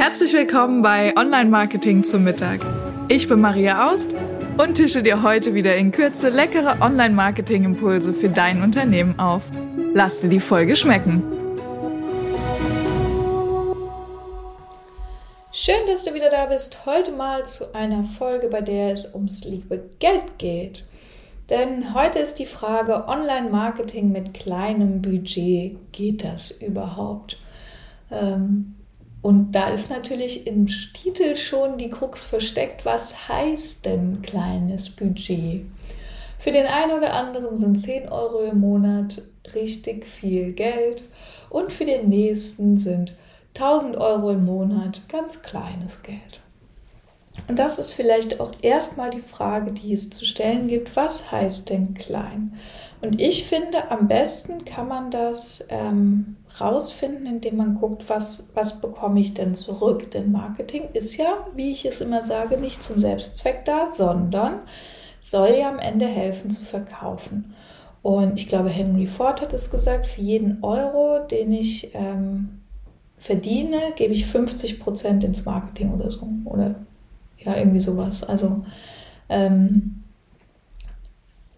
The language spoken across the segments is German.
Herzlich willkommen bei Online Marketing zum Mittag. Ich bin Maria Aust und tische dir heute wieder in Kürze leckere Online Marketing Impulse für dein Unternehmen auf. Lass dir die Folge schmecken. Schön, dass du wieder da bist. Heute mal zu einer Folge, bei der es ums liebe Geld geht. Denn heute ist die Frage, Online-Marketing mit kleinem Budget, geht das überhaupt? Ähm, und da ist natürlich im Titel schon die Krux versteckt. Was heißt denn kleines Budget? Für den einen oder anderen sind 10 Euro im Monat richtig viel Geld und für den nächsten sind 1000 Euro im Monat ganz kleines Geld. Und das ist vielleicht auch erstmal die Frage, die es zu stellen gibt. Was heißt denn klein? Und ich finde, am besten kann man das ähm, rausfinden, indem man guckt, was, was bekomme ich denn zurück. Denn Marketing ist ja, wie ich es immer sage, nicht zum Selbstzweck da, sondern soll ja am Ende helfen zu verkaufen. Und ich glaube, Henry Ford hat es gesagt, für jeden Euro, den ich ähm, verdiene, gebe ich 50 Prozent ins Marketing oder so. Oder ja, irgendwie sowas. Also ähm,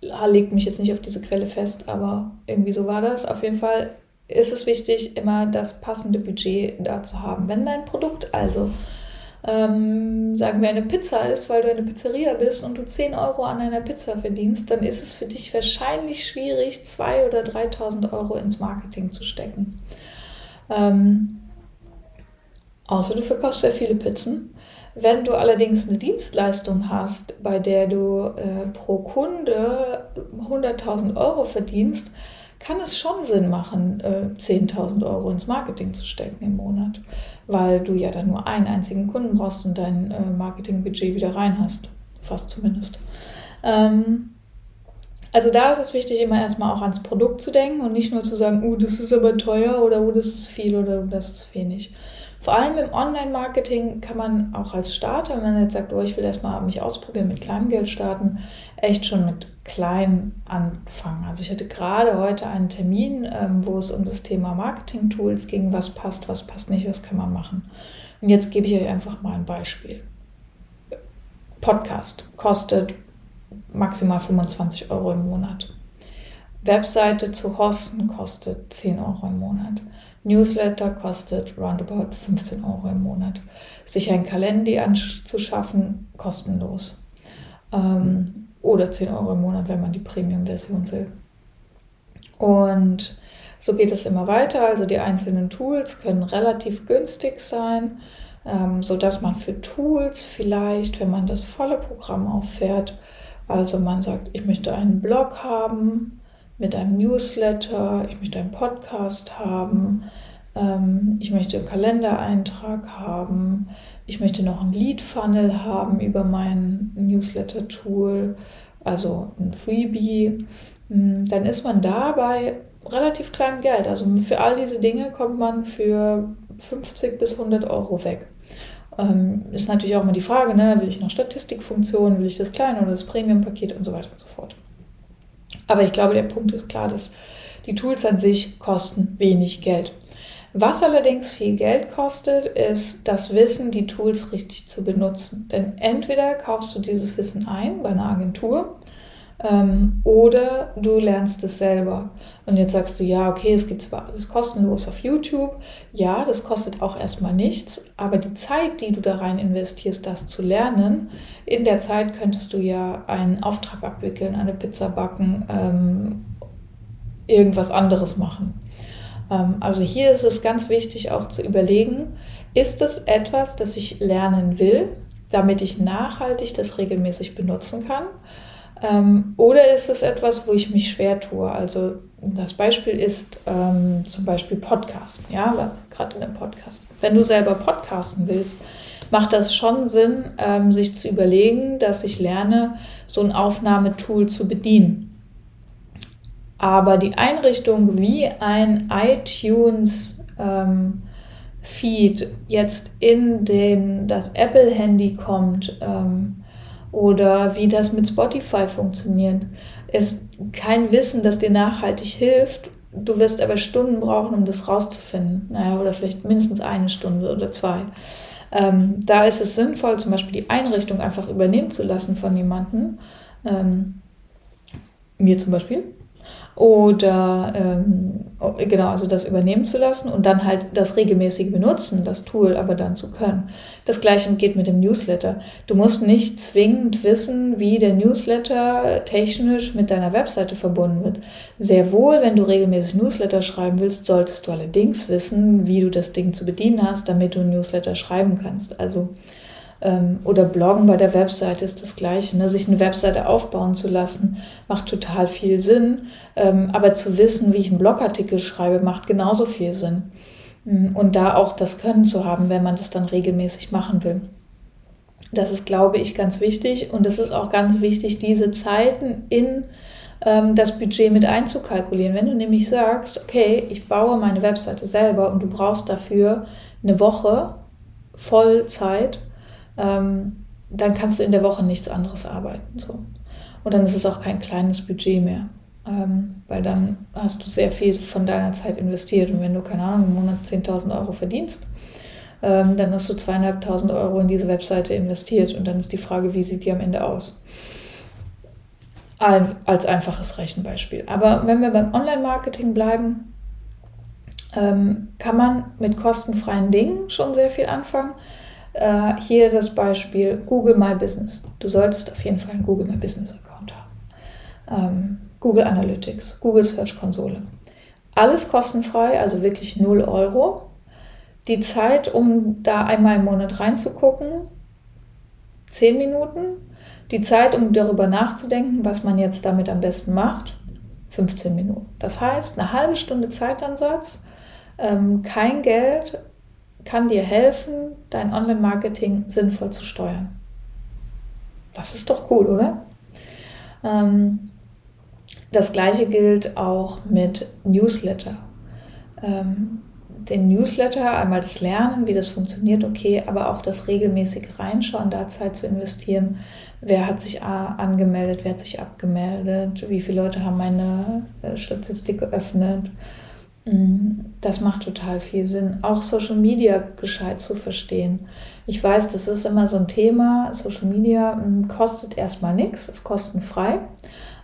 legt mich jetzt nicht auf diese Quelle fest, aber irgendwie so war das. Auf jeden Fall ist es wichtig, immer das passende Budget da zu haben. Wenn dein Produkt also, ähm, sagen wir, eine Pizza ist, weil du eine Pizzeria bist und du 10 Euro an einer Pizza verdienst, dann ist es für dich wahrscheinlich schwierig, 2.000 oder 3.000 Euro ins Marketing zu stecken. Ähm, außer du verkaufst sehr viele Pizzen. Wenn du allerdings eine Dienstleistung hast, bei der du äh, pro Kunde 100.000 Euro verdienst, kann es schon Sinn machen, äh, 10.000 Euro ins Marketing zu stecken im Monat, weil du ja dann nur einen einzigen Kunden brauchst und dein äh, Marketingbudget wieder rein hast, fast zumindest. Ähm, also da ist es wichtig, immer erstmal auch ans Produkt zu denken und nicht nur zu sagen, oh, das ist aber teuer oder oh, das ist viel oder oh, das ist wenig. Vor allem im Online-Marketing kann man auch als Starter, wenn man jetzt sagt, oh, ich will erstmal mich ausprobieren, mit kleinem Geld starten, echt schon mit klein anfangen. Also ich hatte gerade heute einen Termin, ähm, wo es um das Thema Marketing-Tools ging, was passt, was passt nicht, was kann man machen. Und jetzt gebe ich euch einfach mal ein Beispiel. Podcast kostet maximal 25 Euro im Monat. Webseite zu hosten kostet 10 Euro im Monat. Newsletter kostet roundabout 15 Euro im Monat. Sich ein Kalender anzuschaffen, kostenlos. Ähm, oder 10 Euro im Monat, wenn man die Premium-Version will. Und so geht es immer weiter. Also die einzelnen Tools können relativ günstig sein, ähm, sodass man für Tools vielleicht, wenn man das volle Programm auffährt, also man sagt, ich möchte einen Blog haben, mit einem Newsletter, ich möchte einen Podcast haben, ähm, ich möchte einen Kalendereintrag haben, ich möchte noch einen Lead-Funnel haben über mein Newsletter-Tool, also ein Freebie. Hm, dann ist man da bei relativ kleinem Geld. Also für all diese Dinge kommt man für 50 bis 100 Euro weg. Ähm, ist natürlich auch immer die Frage, ne, will ich noch Statistikfunktionen, will ich das kleine oder das Premium-Paket und so weiter und so fort. Aber ich glaube, der Punkt ist klar, dass die Tools an sich kosten wenig Geld. Was allerdings viel Geld kostet, ist das Wissen, die Tools richtig zu benutzen. Denn entweder kaufst du dieses Wissen ein bei einer Agentur ähm, oder du lernst es selber. Und jetzt sagst du, ja, okay, es gibt zwar alles kostenlos auf YouTube. Ja, das kostet auch erstmal nichts. Aber die Zeit, die du da rein investierst, das zu lernen, in der Zeit könntest du ja einen Auftrag abwickeln, eine Pizza backen, ähm, irgendwas anderes machen. Ähm, also hier ist es ganz wichtig auch zu überlegen, ist es etwas, das ich lernen will, damit ich nachhaltig das regelmäßig benutzen kann? Ähm, oder ist es etwas, wo ich mich schwer tue? Also das Beispiel ist ähm, zum Beispiel Podcasten, ja, gerade in einem Podcast. Wenn du selber podcasten willst, macht das schon Sinn, ähm, sich zu überlegen, dass ich lerne, so ein Aufnahmetool zu bedienen. Aber die Einrichtung, wie ein iTunes ähm, Feed jetzt in den, das Apple-Handy kommt, ähm, oder wie das mit Spotify funktioniert, ist kein Wissen, das dir nachhaltig hilft, Du wirst aber Stunden brauchen, um das rauszufinden. Naja, oder vielleicht mindestens eine Stunde oder zwei. Ähm, da ist es sinnvoll, zum Beispiel die Einrichtung einfach übernehmen zu lassen von jemandem. Ähm, mir zum Beispiel oder ähm, genau, also das übernehmen zu lassen und dann halt das regelmäßige benutzen, das Tool aber dann zu können. Das gleiche geht mit dem Newsletter. Du musst nicht zwingend wissen, wie der Newsletter technisch mit deiner Webseite verbunden wird. Sehr wohl, wenn du regelmäßig Newsletter schreiben willst, solltest du allerdings wissen, wie du das Ding zu bedienen hast, damit du Newsletter schreiben kannst. Also oder Bloggen bei der Webseite ist das Gleiche. Ne? Sich eine Webseite aufbauen zu lassen, macht total viel Sinn. Ähm, aber zu wissen, wie ich einen Blogartikel schreibe, macht genauso viel Sinn. Mm, und da auch das Können zu haben, wenn man das dann regelmäßig machen will. Das ist, glaube ich, ganz wichtig. Und es ist auch ganz wichtig, diese Zeiten in ähm, das Budget mit einzukalkulieren. Wenn du nämlich sagst, okay, ich baue meine Webseite selber und du brauchst dafür eine Woche Vollzeit, ähm, dann kannst du in der Woche nichts anderes arbeiten. So. Und dann ist es auch kein kleines Budget mehr. Ähm, weil dann hast du sehr viel von deiner Zeit investiert. Und wenn du, keine Ahnung, im Monat 10.000 Euro verdienst, ähm, dann hast du zweieinhalbtausend Euro in diese Webseite investiert. Und dann ist die Frage, wie sieht die am Ende aus? Als einfaches Rechenbeispiel. Aber wenn wir beim Online-Marketing bleiben, ähm, kann man mit kostenfreien Dingen schon sehr viel anfangen. Äh, hier das Beispiel Google My Business. Du solltest auf jeden Fall einen Google My Business Account haben. Ähm, Google Analytics, Google Search Konsole. Alles kostenfrei, also wirklich 0 Euro. Die Zeit, um da einmal im Monat reinzugucken, 10 Minuten. Die Zeit, um darüber nachzudenken, was man jetzt damit am besten macht, 15 Minuten. Das heißt, eine halbe Stunde Zeitansatz, ähm, kein Geld, kann dir helfen, dein Online-Marketing sinnvoll zu steuern. Das ist doch cool, oder? Ähm, das gleiche gilt auch mit Newsletter. Ähm, den Newsletter, einmal das Lernen, wie das funktioniert, okay, aber auch das regelmäßige Reinschauen, da Zeit zu investieren. Wer hat sich angemeldet, wer hat sich abgemeldet, wie viele Leute haben meine äh, Statistik geöffnet. Das macht total viel Sinn. Auch Social Media gescheit zu verstehen. Ich weiß, das ist immer so ein Thema. Social Media hm, kostet erstmal nichts, ist kostenfrei.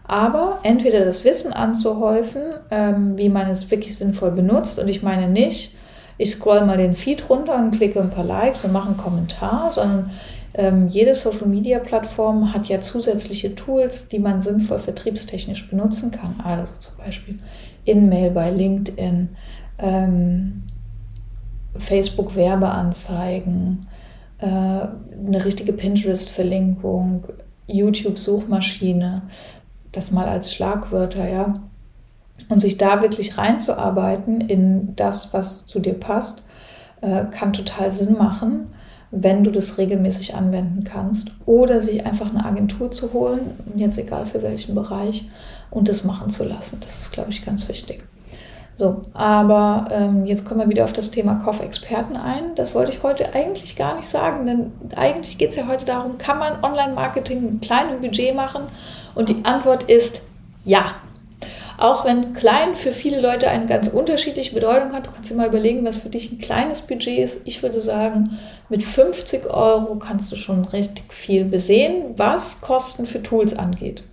Aber entweder das Wissen anzuhäufen, ähm, wie man es wirklich sinnvoll benutzt. Und ich meine nicht, ich scroll mal den Feed runter und klicke ein paar Likes und mache einen Kommentar, sondern ähm, jede Social Media Plattform hat ja zusätzliche Tools, die man sinnvoll vertriebstechnisch benutzen kann. Also zum Beispiel in-Mail bei LinkedIn, ähm, Facebook-Werbeanzeigen, äh, eine richtige Pinterest-Verlinkung, YouTube-Suchmaschine, das mal als Schlagwörter, ja. Und sich da wirklich reinzuarbeiten in das, was zu dir passt, äh, kann total Sinn machen, wenn du das regelmäßig anwenden kannst. Oder sich einfach eine Agentur zu holen, jetzt egal für welchen Bereich, und das machen zu lassen. Das ist, glaube ich, ganz wichtig. So, aber ähm, jetzt kommen wir wieder auf das Thema Kaufexperten ein. Das wollte ich heute eigentlich gar nicht sagen, denn eigentlich geht es ja heute darum, kann man Online-Marketing mit kleinem Budget machen? Und die Antwort ist ja. Auch wenn klein für viele Leute eine ganz unterschiedliche Bedeutung hat, du kannst dir mal überlegen, was für dich ein kleines Budget ist. Ich würde sagen, mit 50 Euro kannst du schon richtig viel besehen, was Kosten für Tools angeht.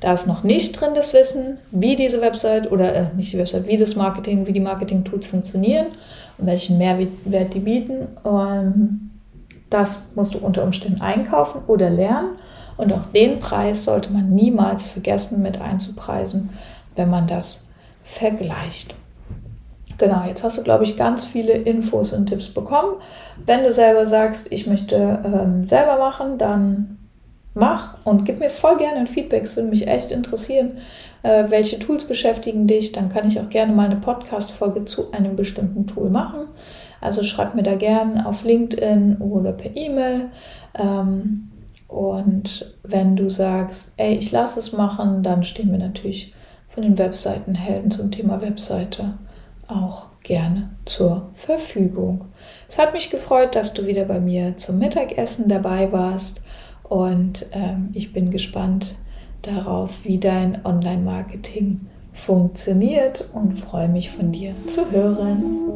Da ist noch nicht drin das Wissen, wie diese Website oder äh, nicht die Website, wie das Marketing, wie die Marketing-Tools funktionieren und welchen Mehrwert die bieten. Und das musst du unter Umständen einkaufen oder lernen. Und auch den Preis sollte man niemals vergessen mit einzupreisen, wenn man das vergleicht. Genau, jetzt hast du, glaube ich, ganz viele Infos und Tipps bekommen. Wenn du selber sagst, ich möchte ähm, selber machen, dann mach und gib mir voll gerne ein Feedback. Es würde mich echt interessieren, äh, welche Tools beschäftigen dich. Dann kann ich auch gerne mal eine Podcast-Folge zu einem bestimmten Tool machen. Also schreib mir da gerne auf LinkedIn oder per E-Mail. Ähm, und wenn du sagst, ey, ich lasse es machen, dann stehen wir natürlich von den Webseitenhelden zum Thema Webseite auch gerne zur Verfügung. Es hat mich gefreut, dass du wieder bei mir zum Mittagessen dabei warst. Und ähm, ich bin gespannt darauf, wie dein Online-Marketing funktioniert und freue mich von dir zu hören.